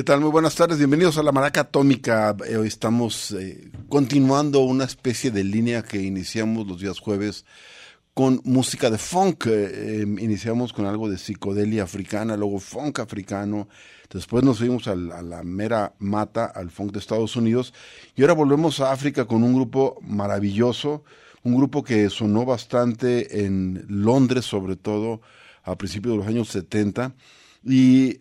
¿Qué tal? Muy buenas tardes, bienvenidos a la Maraca Atómica. Eh, hoy estamos eh, continuando una especie de línea que iniciamos los días jueves con música de funk. Eh, iniciamos con algo de psicodelia africana, luego funk africano. Después nos fuimos a la mera mata, al funk de Estados Unidos. Y ahora volvemos a África con un grupo maravilloso, un grupo que sonó bastante en Londres, sobre todo a principios de los años 70. Y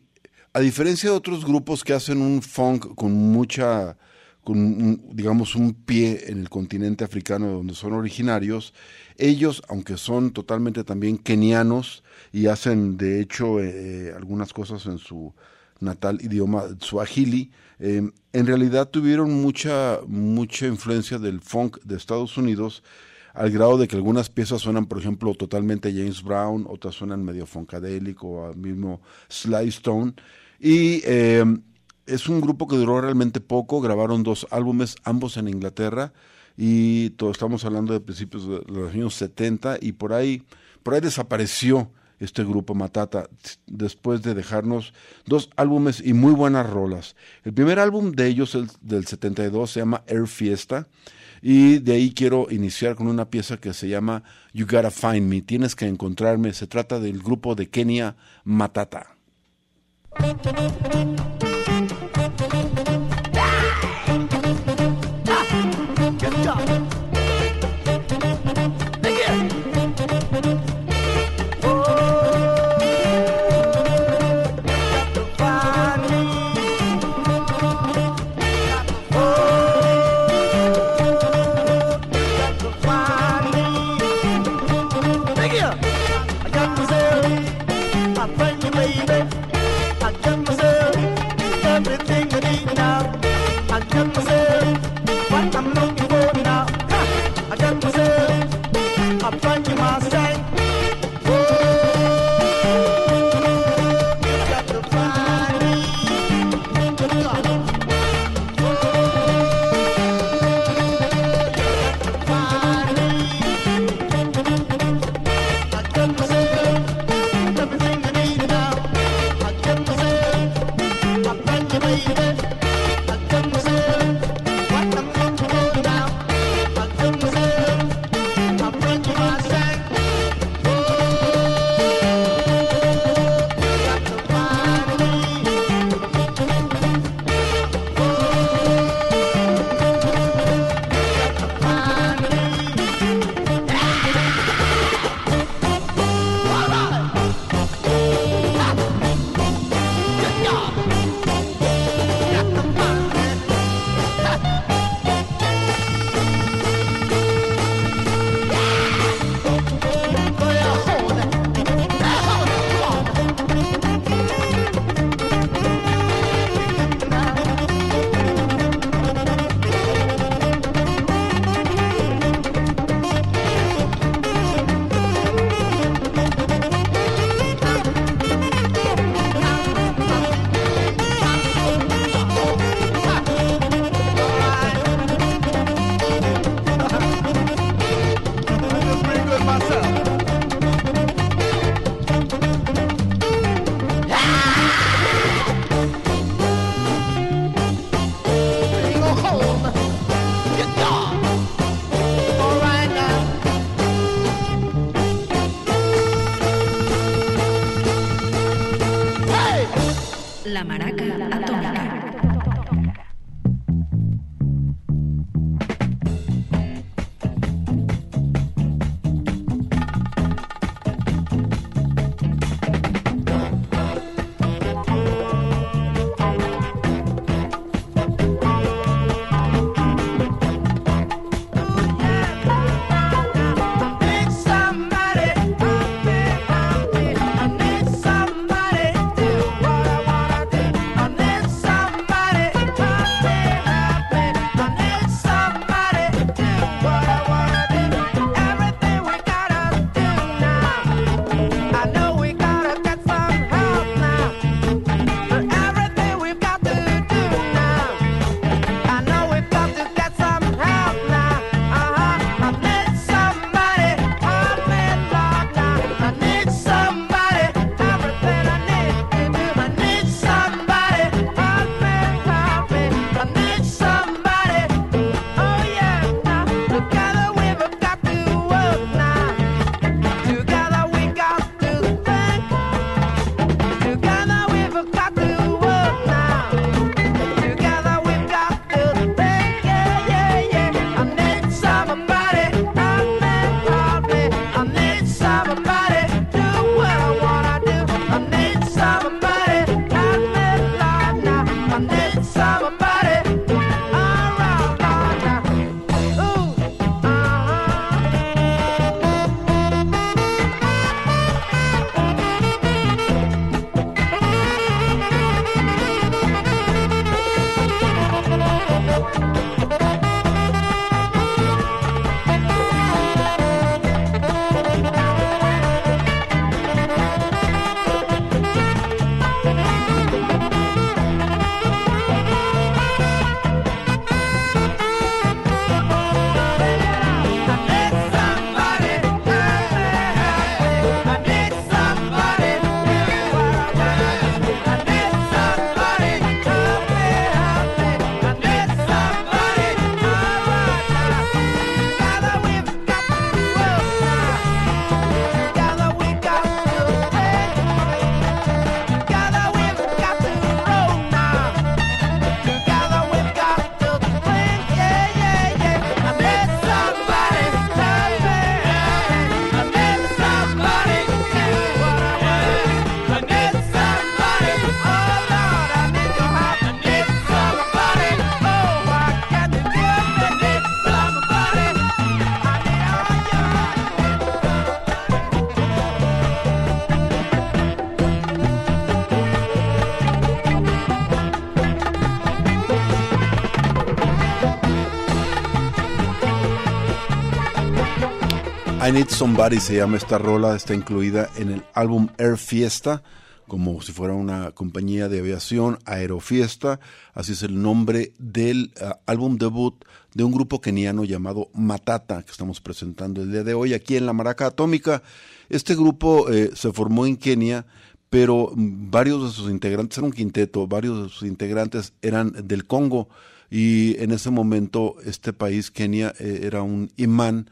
a diferencia de otros grupos que hacen un funk con mucha, con digamos un pie en el continente africano de donde son originarios, ellos, aunque son totalmente también kenianos y hacen de hecho eh, algunas cosas en su natal idioma suajili, eh, en realidad tuvieron mucha, mucha influencia del funk de Estados Unidos al grado de que algunas piezas suenan, por ejemplo, totalmente James Brown, otras suenan medio funkadélico, o al mismo Sly Stone. Y eh, es un grupo que duró realmente poco, grabaron dos álbumes, ambos en Inglaterra, y todo, estamos hablando de principios de los años 70, y por ahí, por ahí desapareció este grupo Matata, después de dejarnos dos álbumes y muy buenas rolas. El primer álbum de ellos, el, del 72, se llama Air Fiesta, y de ahí quiero iniciar con una pieza que se llama You Gotta Find Me, tienes que encontrarme, se trata del grupo de Kenia Matata. Thank you. Somebody se llama esta rola, está incluida en el álbum Air Fiesta, como si fuera una compañía de aviación, Aerofiesta, así es el nombre del uh, álbum debut de un grupo keniano llamado Matata, que estamos presentando el día de hoy aquí en la Maraca Atómica. Este grupo eh, se formó en Kenia, pero varios de sus integrantes, era un quinteto, varios de sus integrantes eran del Congo, y en ese momento este país, Kenia, eh, era un imán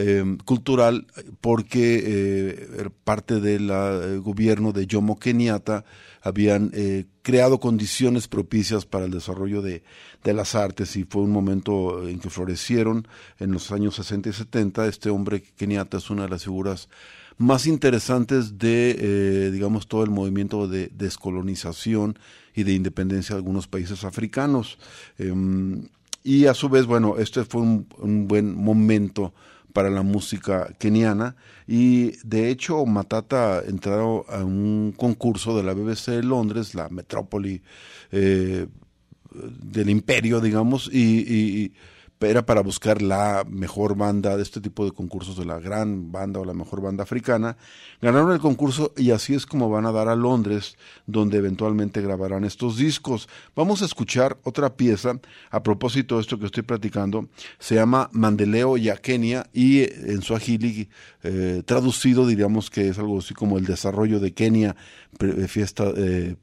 eh, cultural porque eh, parte del eh, gobierno de Jomo Kenyatta habían creado condiciones propicias para el desarrollo de, de, las artes y fue un momento en que florecieron en los años 60 y 70. Este hombre Kenyatta es una de las figuras más interesantes de, digamos, todo el movimiento de descolonización y de independencia de algunos países africanos. Eh, y a su vez, bueno, este fue un buen momento para la música keniana. Y de hecho Matata entraron a un concurso de la BBC de Londres, la metrópoli eh, del imperio, digamos, y era para buscar la mejor banda de este tipo de concursos, de la gran banda o la mejor banda africana. Ganaron el concurso y así es como van a dar a Londres, donde eventualmente grabarán estos discos. Vamos a escuchar otra pieza a propósito de esto que estoy platicando. Se llama Mandeleo y Kenia y en su agili eh, traducido diríamos que es algo así como el desarrollo de Kenia, fiesta. Eh,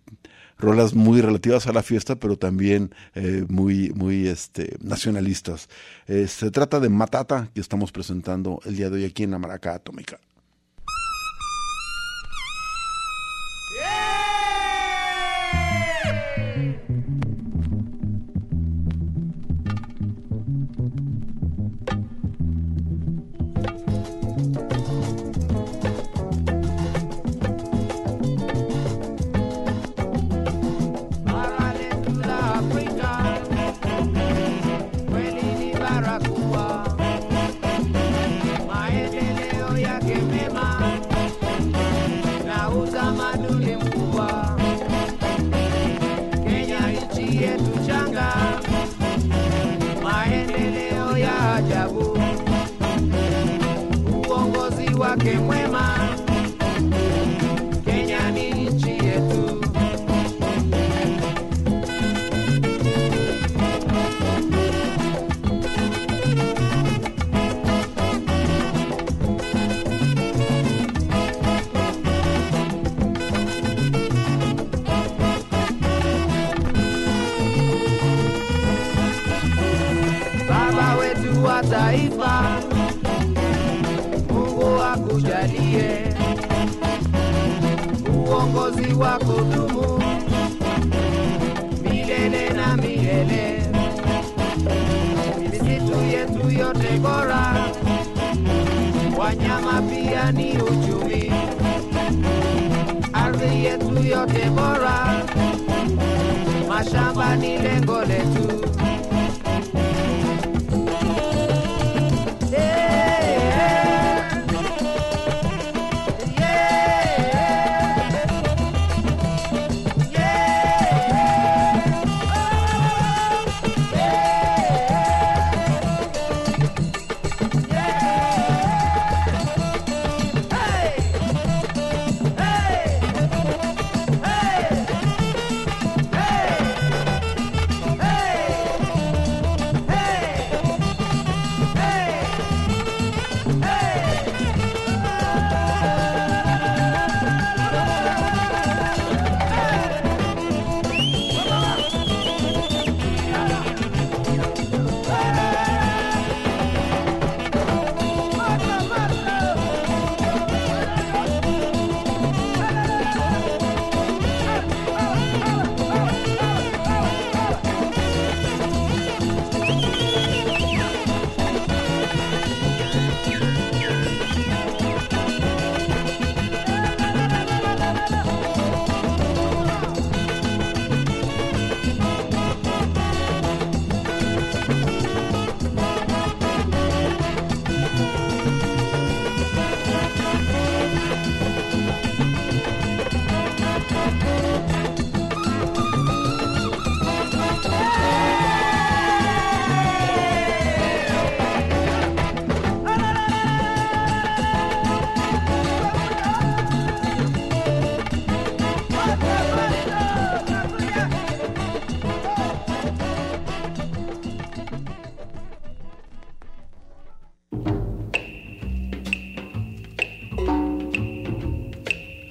rolas muy relativas a la fiesta, pero también eh, muy, muy este, nacionalistas. Eh, se trata de Matata, que estamos presentando el día de hoy aquí en la Maraca Atómica.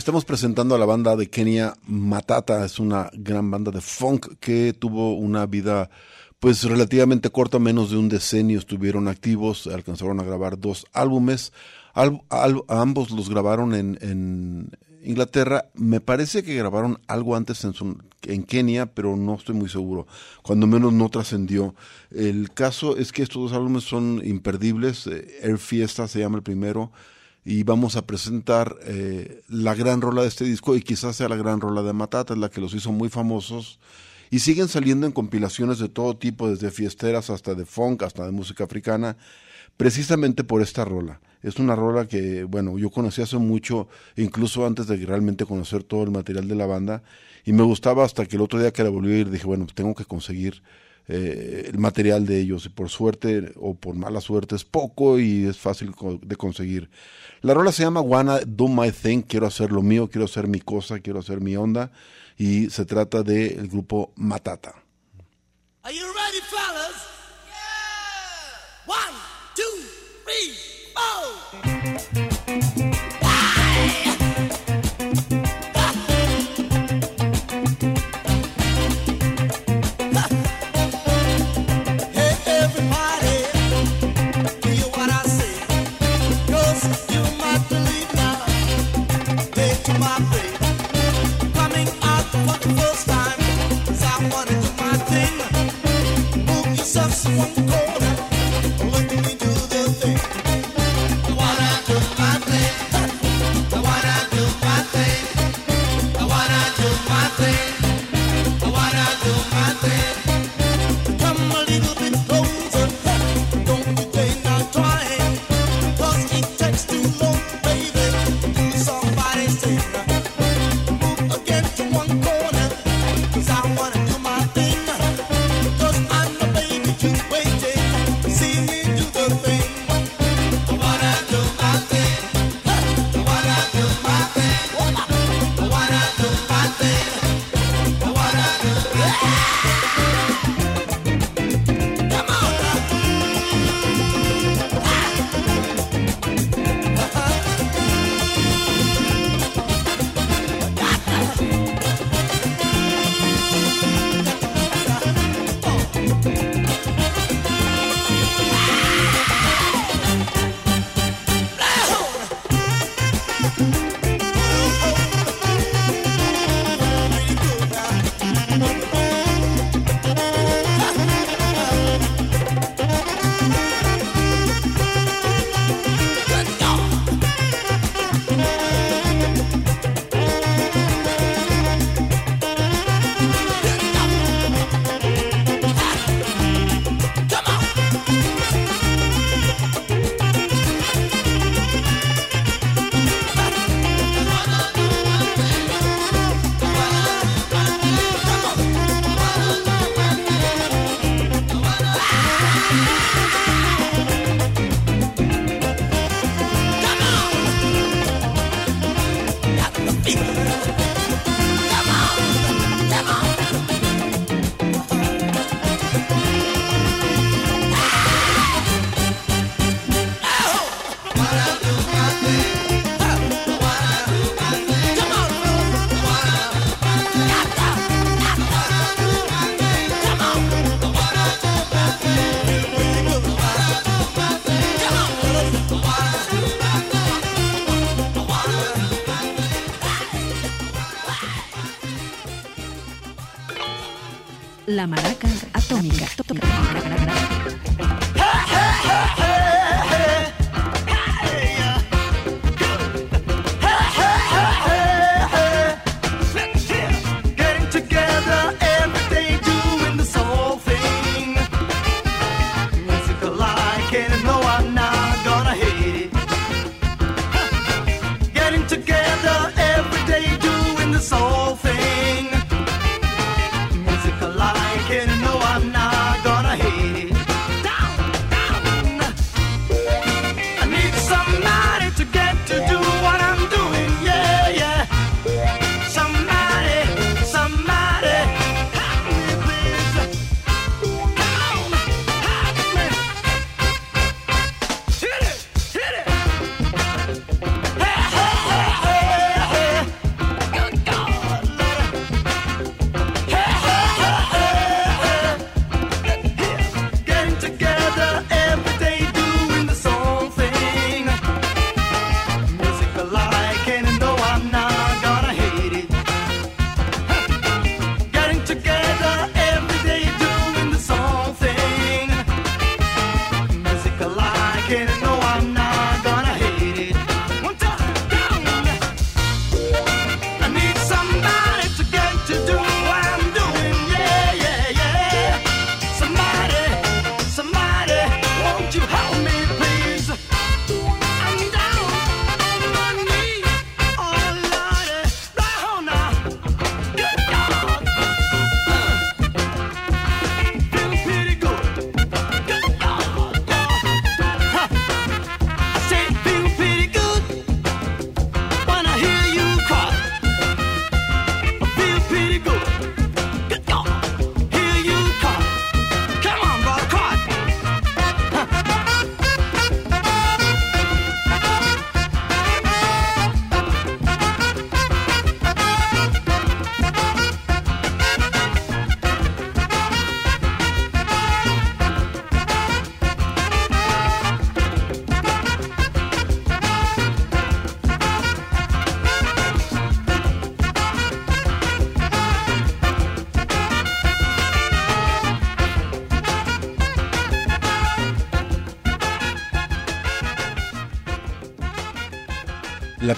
Estamos presentando a la banda de Kenia Matata, es una gran banda de funk que tuvo una vida pues relativamente corta, menos de un decenio estuvieron activos, alcanzaron a grabar dos álbumes, ambos los grabaron en, en Inglaterra, me parece que grabaron algo antes en, su- en Kenia, pero no estoy muy seguro, cuando menos no trascendió. El caso es que estos dos álbumes son imperdibles, eh, Air Fiesta se llama el primero, y vamos a presentar eh, la gran rola de este disco y quizás sea la gran rola de Matata, la que los hizo muy famosos y siguen saliendo en compilaciones de todo tipo, desde fiesteras hasta de funk, hasta de música africana, precisamente por esta rola. Es una rola que, bueno, yo conocí hace mucho, incluso antes de realmente conocer todo el material de la banda, y me gustaba hasta que el otro día que la volví a ir dije, bueno, pues tengo que conseguir eh, el material de ellos, por suerte o por mala suerte es poco y es fácil de conseguir. La rola se llama Wanna Do My Thing, quiero hacer lo mío, quiero hacer mi cosa, quiero hacer mi onda, y se trata del grupo Matata. Are you ready, fellas?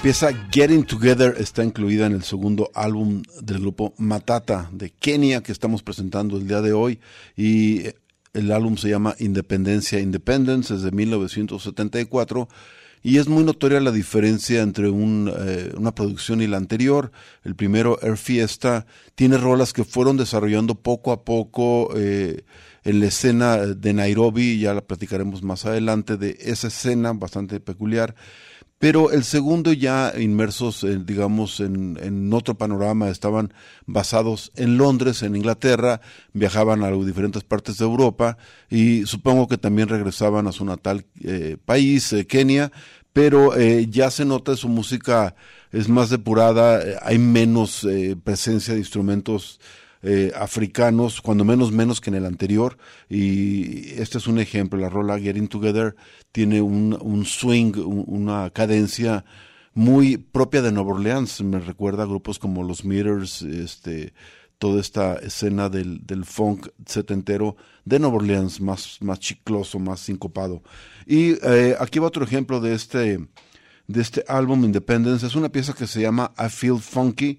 Pieza Getting Together está incluida en el segundo álbum del grupo Matata de Kenia que estamos presentando el día de hoy. Y el álbum se llama Independencia Independence, es de 1974 y es muy notoria la diferencia entre un, eh, una producción y la anterior. El primero, Air Fiesta, tiene rolas que fueron desarrollando poco a poco eh, en la escena de Nairobi, ya la platicaremos más adelante de esa escena bastante peculiar pero el segundo ya inmersos, eh, digamos, en, en, otro panorama, estaban basados en Londres, en Inglaterra, viajaban a diferentes partes de Europa y supongo que también regresaban a su natal eh, país, eh, Kenia, pero ya se nota su música es más depurada, hay menos presencia de instrumentos eh, africanos, cuando menos menos que en el anterior. Y este es un ejemplo, la rola Getting Together tiene un, un swing, un- una cadencia muy propia de Nueva Orleans. Me recuerda a grupos como los Meters, este, toda esta escena del, del funk setentero de Nueva Orleans, más, más chicloso, más sincopado. Y eh, aquí va otro ejemplo de este, de este álbum Independence. Es una pieza que se llama I Feel Funky.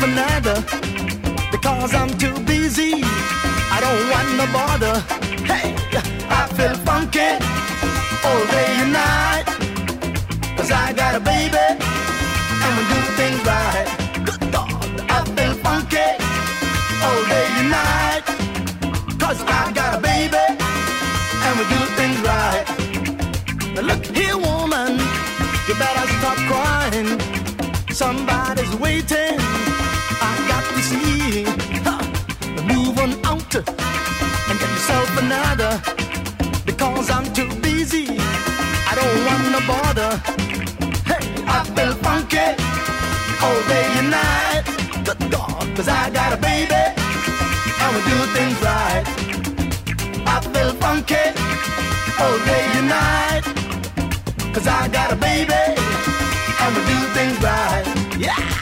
yourself another. Because I'm too busy. I don't want no bother. Hey, I feel funky all day and night. Cause I got a baby and we do things right. Good God, I feel funky all day and night. Cause I got a baby and we do things right. Now look here, woman, you better stop crying. Somebody's waiting. Another. Because I'm too busy. I don't want to bother. Hey, I feel funky all day and night. Good God, cause I got a baby and we do things right. I feel funky all day and night. Cause I got a baby and we do things right. Yeah!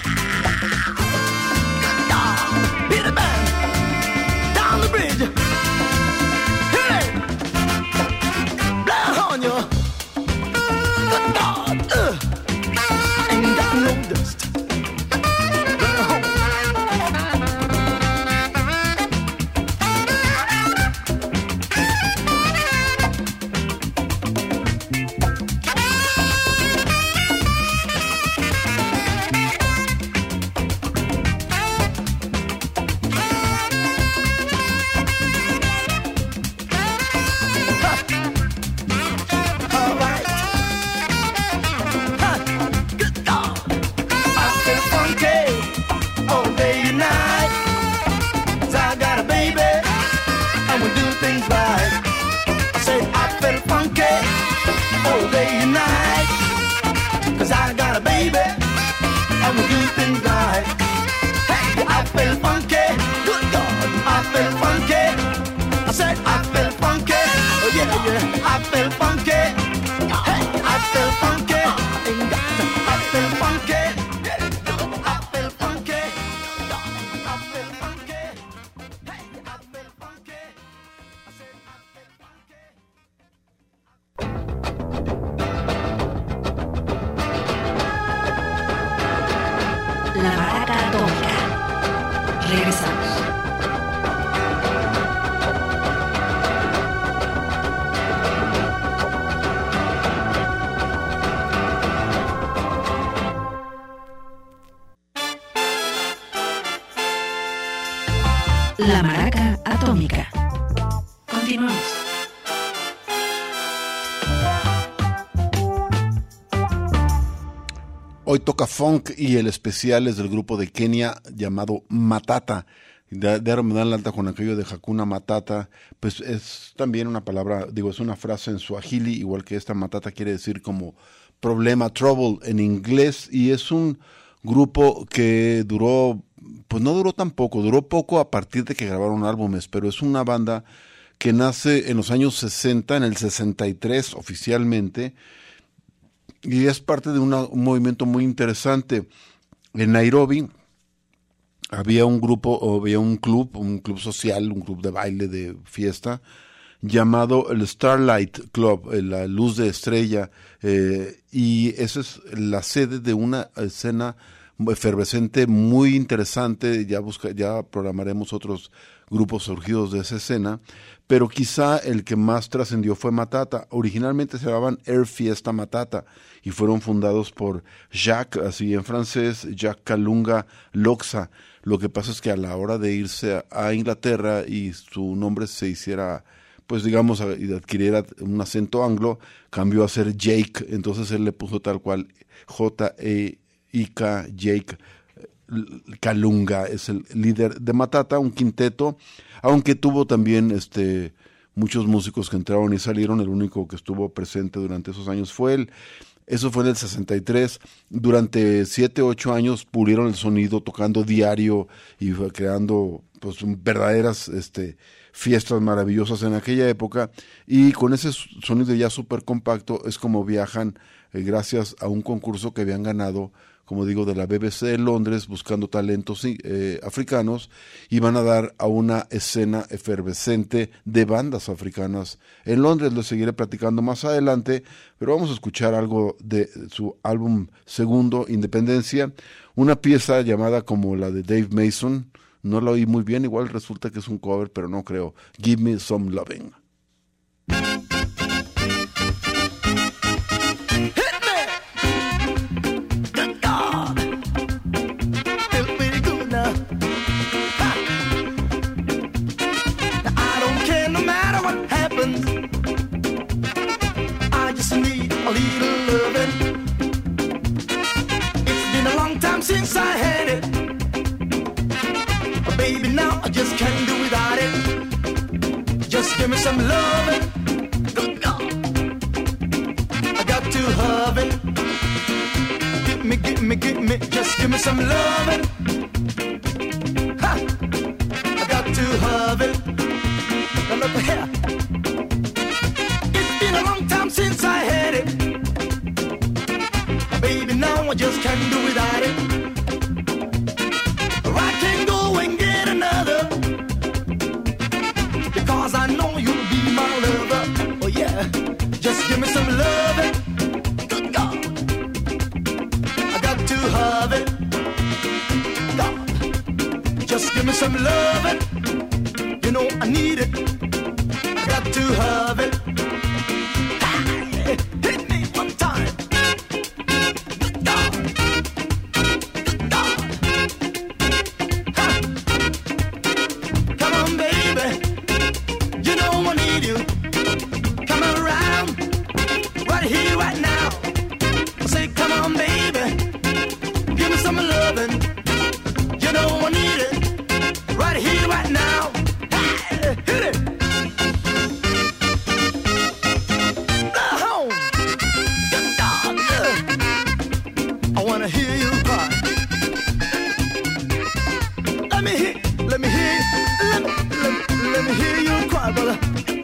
Yeah. I feel funk y el especial es del grupo de Kenia llamado Matata. De, de me dan la alta con aquello de Hakuna Matata, pues es también una palabra, digo, es una frase en suajili, igual que esta Matata quiere decir como problema, trouble en inglés, y es un grupo que duró, pues no duró tampoco, duró poco a partir de que grabaron álbumes, pero es una banda que nace en los años 60, en el 63 oficialmente, y es parte de un movimiento muy interesante. En Nairobi había un grupo, había un club, un club social, un club de baile, de fiesta, llamado el Starlight Club, eh, la luz de estrella, eh, y esa es la sede de una escena efervescente muy interesante, ya busca, ya programaremos otros grupos surgidos de esa escena, pero quizá el que más trascendió fue Matata. Originalmente se llamaban Air Fiesta Matata y fueron fundados por Jacques, así en francés, Jacques Kalunga Loxa. Lo que pasa es que a la hora de irse a, Inglaterra y su nombre se hiciera pues digamos, adquiriera un acento anglo, cambió a ser Jake, entonces él le puso tal cual J-E-I-K, Jake Kalunga, es el líder de Matata, un quinteto, aunque tuvo también este muchos músicos que entraron y salieron, el único que estuvo presente durante esos años fue él. Eso fue en el 63. Durante 7, 8 años pulieron el sonido tocando diario y creando pues verdaderas este fiestas maravillosas en aquella época y con ese sonido ya súper compacto es como viajan eh, gracias a un concurso que habían ganado como digo, de la BBC de Londres buscando talentos eh, africanos y van a dar a una escena efervescente de bandas africanas en Londres. Lo seguiré platicando más adelante, pero vamos a escuchar algo de su álbum segundo, Independencia, una pieza llamada como la de Dave Mason. No la oí muy bien, igual resulta que es un cover, pero no creo. Give me some loving. I just need a little loving. It's been a long time since I had it. But baby, now I just can't do without it. Just give me some loving. Good God. I got to have it. Give me, give me, give me, just give me some loving. Ha! I got to have it. Let me hear, let me hear, let me, let let me hear you cry, brother.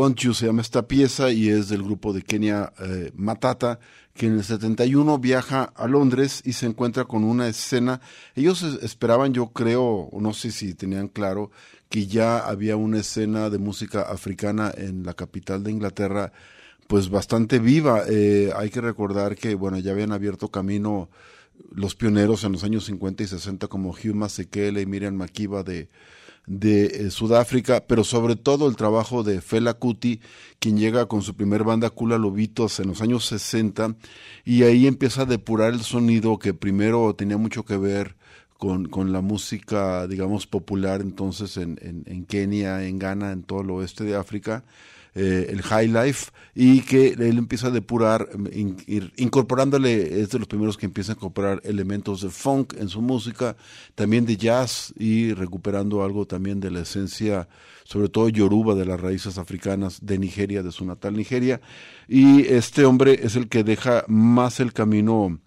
Want se llama esta pieza y es del grupo de Kenia eh, Matata, que en el 71 viaja a Londres y se encuentra con una escena. Ellos es- esperaban, yo creo, no sé si tenían claro, que ya había una escena de música africana en la capital de Inglaterra, pues bastante viva. Eh, hay que recordar que, bueno, ya habían abierto camino los pioneros en los años 50 y 60 como Hugh Masekele y Miriam Makiba de, de eh, Sudáfrica, pero sobre todo el trabajo de Fela Kuti, quien llega con su primer banda Kula Lobitos en los años 60 y ahí empieza a depurar el sonido que primero tenía mucho que ver con, con la música, digamos, popular entonces en, en, en Kenia, en Ghana, en todo el oeste de África, eh, el High Life, y que él empieza a depurar, ir- incorporándole, es de los primeros que empieza a incorporar elementos de funk en su música, también de jazz y recuperando algo también de la esencia, sobre todo yoruba, de las raíces africanas de Nigeria, de su natal Nigeria. Y este hombre es el que deja más el camino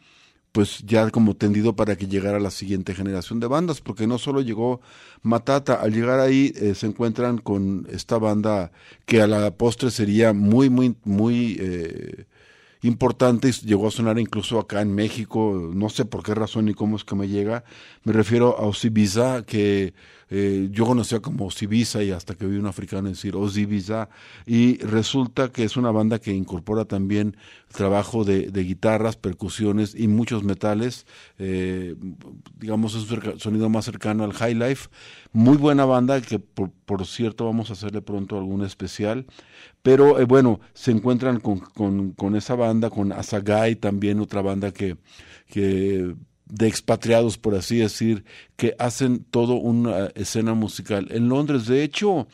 pues ya como tendido para que llegara la siguiente generación de bandas, porque no solo llegó Matata, al llegar ahí eh, se encuentran con esta banda que a la postre sería muy, muy, muy eh, importante y llegó a sonar incluso acá en México, no sé por qué razón ni cómo es que me llega, me refiero a Osibiza, que eh, yo conocía como Osibiza y hasta que vi un africano decir Osibiza, y resulta que es una banda que incorpora también trabajo de, guitarras, percusiones y muchos metales, eh, digamos es un sonido más cercano al high life, muy buena banda que por, cierto vamos a hacerle pronto algún especial, pero eh, bueno, se encuentran con, esa banda, con Asagai también, otra banda que de expatriados, por así decir, que hacen todo una escena musical. En Londres, de hecho,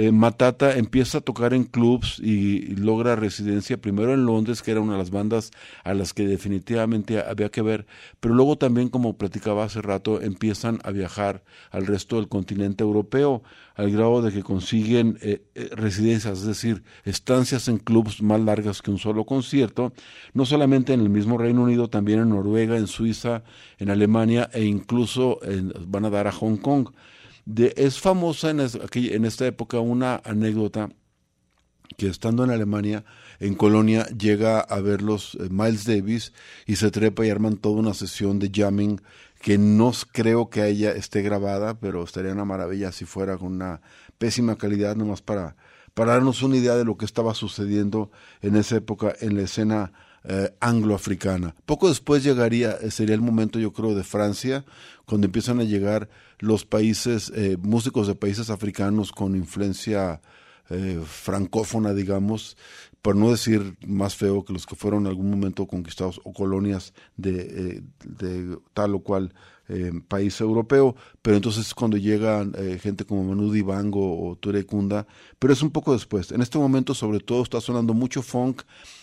eh, Matata empieza a tocar en clubs y, logra residencia primero en Londres, que era una de las bandas a las que definitivamente había que ver, pero luego también, como platicaba hace rato, empiezan a viajar al resto del continente europeo, al grado de que consiguen eh, eh, residencias, es decir, estancias en clubs más largas que un solo concierto, no solamente en el mismo Reino Unido, también en Noruega, en Suiza, en Alemania e incluso en- van a dar a Hong Kong. De, es famosa en, aquí- en esta época una anécdota que estando en Alemania, en Colonia, llega a verlos eh, Miles Davis y se trepa y arman toda una sesión de jamming que no creo que ella esté grabada, pero estaría una maravilla si fuera con una pésima calidad, nomás para, para darnos una idea de lo que estaba sucediendo en esa época en la escena eh, angloafricana. Poco después llegaría, eh, sería el momento yo creo de Francia, cuando empiezan a llegar los países, eh, músicos de países africanos con influencia eh, francófona, digamos, por no decir más feo que los que fueron en algún momento conquistados o colonias de, eh, de tal o cual eh, país europeo, pero entonces cuando llegan eh, gente como Manu Dibango o Ture Kunda, pero es un poco después. En este momento sobre todo está sonando mucho funk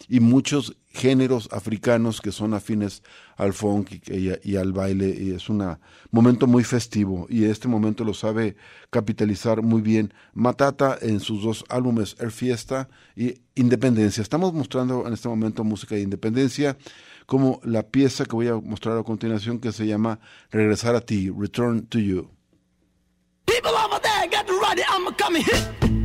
y muchos géneros africanos que son afines al funk y, al baile y es un momento muy festivo y este momento lo sabe capitalizar muy bien Matata en sus dos álbumes Air Fiesta y Independencia. Estamos mostrando en este momento música de independencia como la pieza que voy a mostrar a continuación que se llama Regresar a ti, Return to You. People over there, I'm coming.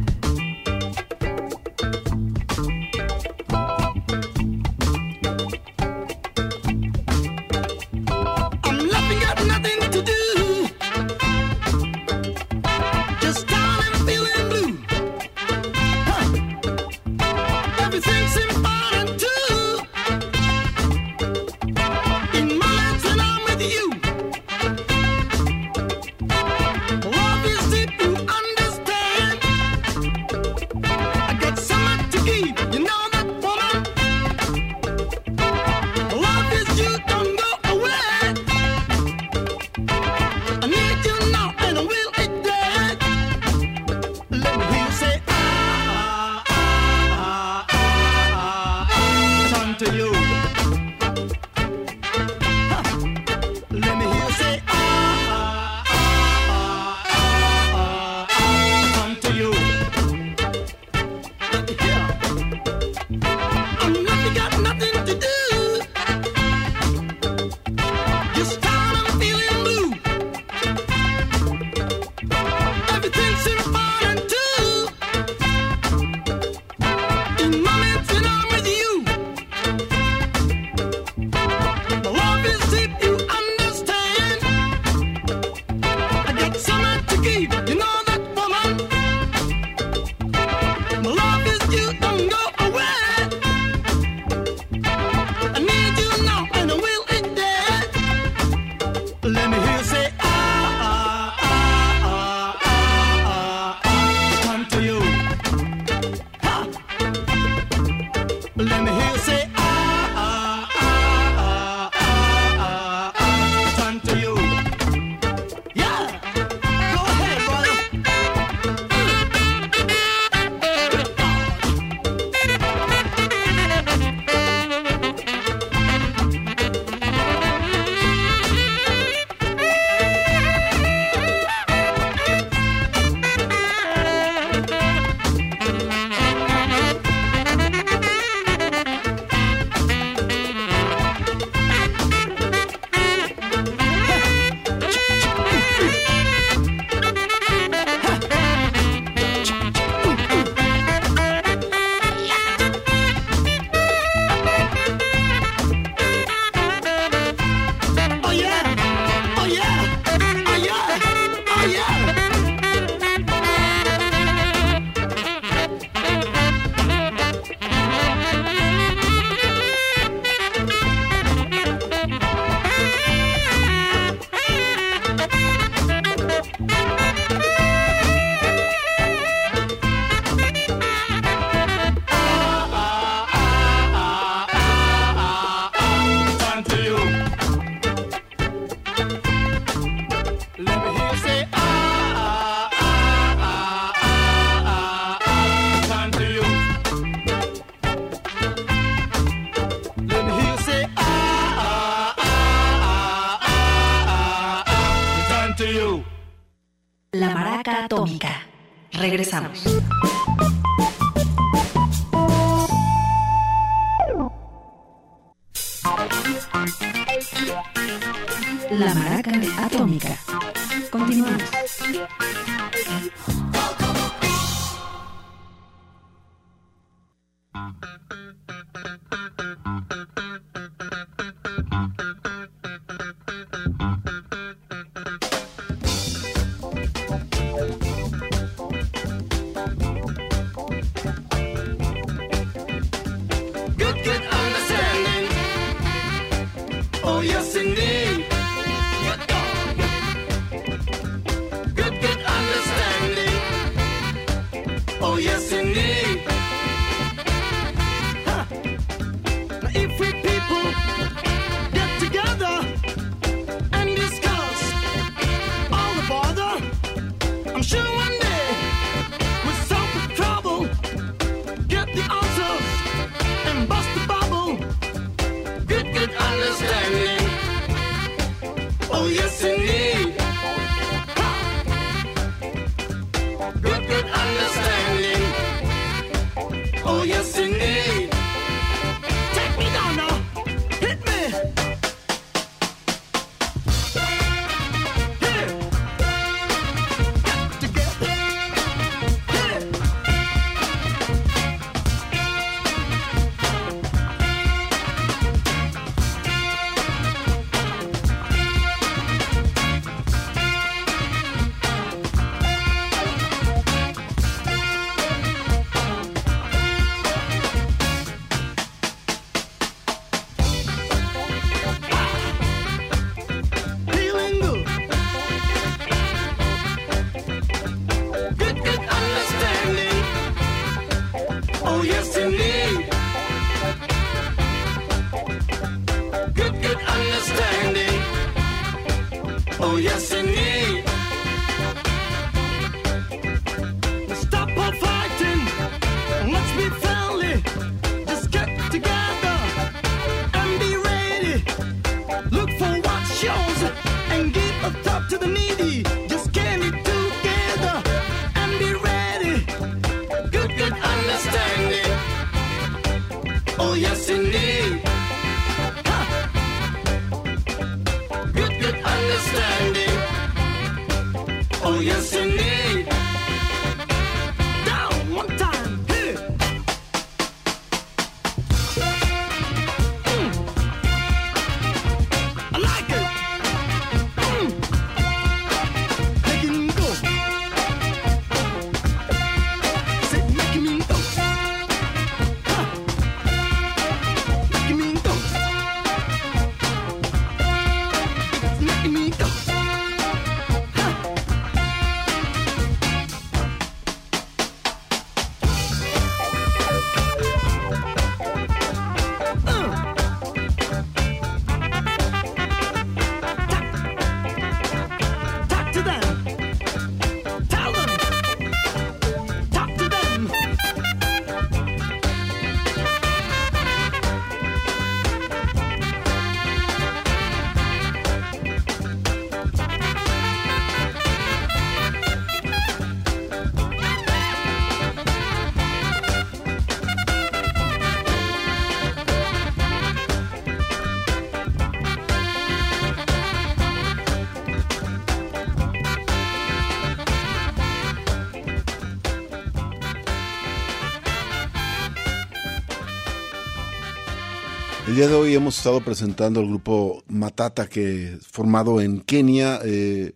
Día de hoy hemos estado presentando al grupo Matata, que formado en Kenia, eh,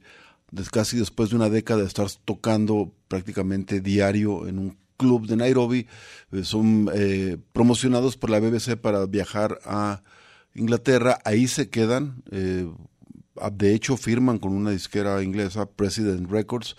casi después de una década de estar tocando prácticamente diario en un club de Nairobi. Eh, son eh, promocionados por la BBC para viajar a Inglaterra. Ahí se quedan. de hecho, firman con una disquera inglesa, President Records,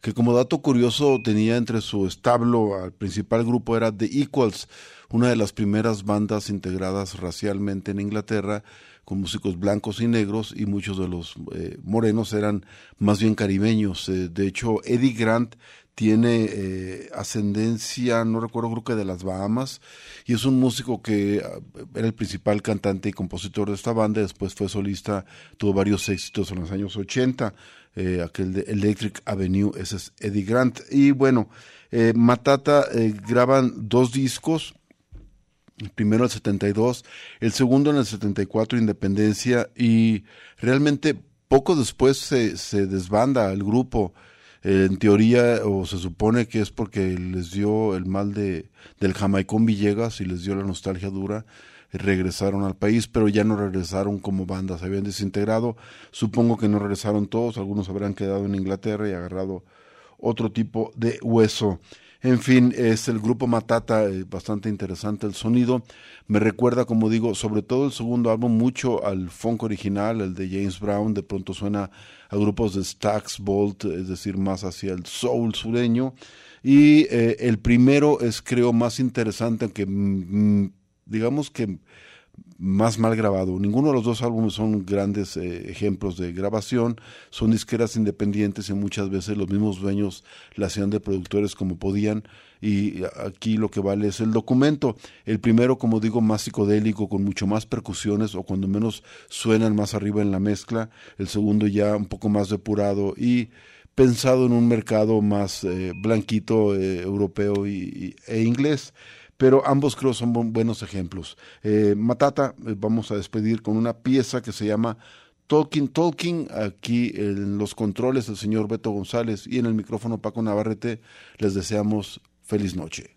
que como dato curioso tenía entre su establo al principal grupo era The Equals, una de las primeras bandas integradas racialmente en Inglaterra, con músicos blancos y negros, y muchos de los eh, morenos eran más bien caribeños. Eh, de hecho, Eddie Grant tiene eh, ascendencia, no recuerdo, creo que de las Bahamas, y es un músico que ah, era el principal cantante y compositor de esta banda, después fue solista, tuvo varios éxitos en los años 80, eh, aquel de Electric Avenue, ese es Eddie Grant. Y bueno, eh, Matata eh, graban dos discos, el primero el 72, el segundo en el 74, Independencia, y realmente poco después se, se desbanda el grupo. Eh, en teoría, o se supone que es porque les dio el mal de, del Jamaicón Villegas y les dio la nostalgia dura, regresaron al país, pero ya no regresaron como banda, se habían desintegrado. Supongo que no regresaron todos, algunos habrán quedado en Inglaterra y agarrado otro tipo de hueso. En fin, es el grupo Matata, eh, bastante interesante el sonido. Me recuerda, como digo, sobre todo el segundo álbum, mucho al funk original, el de James Brown. De pronto suena a grupos de Stax Bolt, es decir, más hacia el soul sureño. Y eh, el primero es, creo, más interesante, aunque mm, mm, digamos que más mal grabado. Ninguno de los dos álbumes son grandes eh, ejemplos de grabación, son disqueras independientes y muchas veces los mismos dueños la hacían de productores como podían y aquí lo que vale es el documento. El primero, como digo, más psicodélico, con mucho más percusiones o cuando menos suenan más arriba en la mezcla. El segundo ya un poco más depurado y pensado en un mercado más eh, blanquito, eh, europeo y, e inglés pero ambos creo son buenos ejemplos. Eh, Matata, eh, vamos a despedir con una pieza que se llama Talking Talking, aquí en los controles el señor Beto González y en el micrófono Paco Navarrete, les deseamos feliz noche.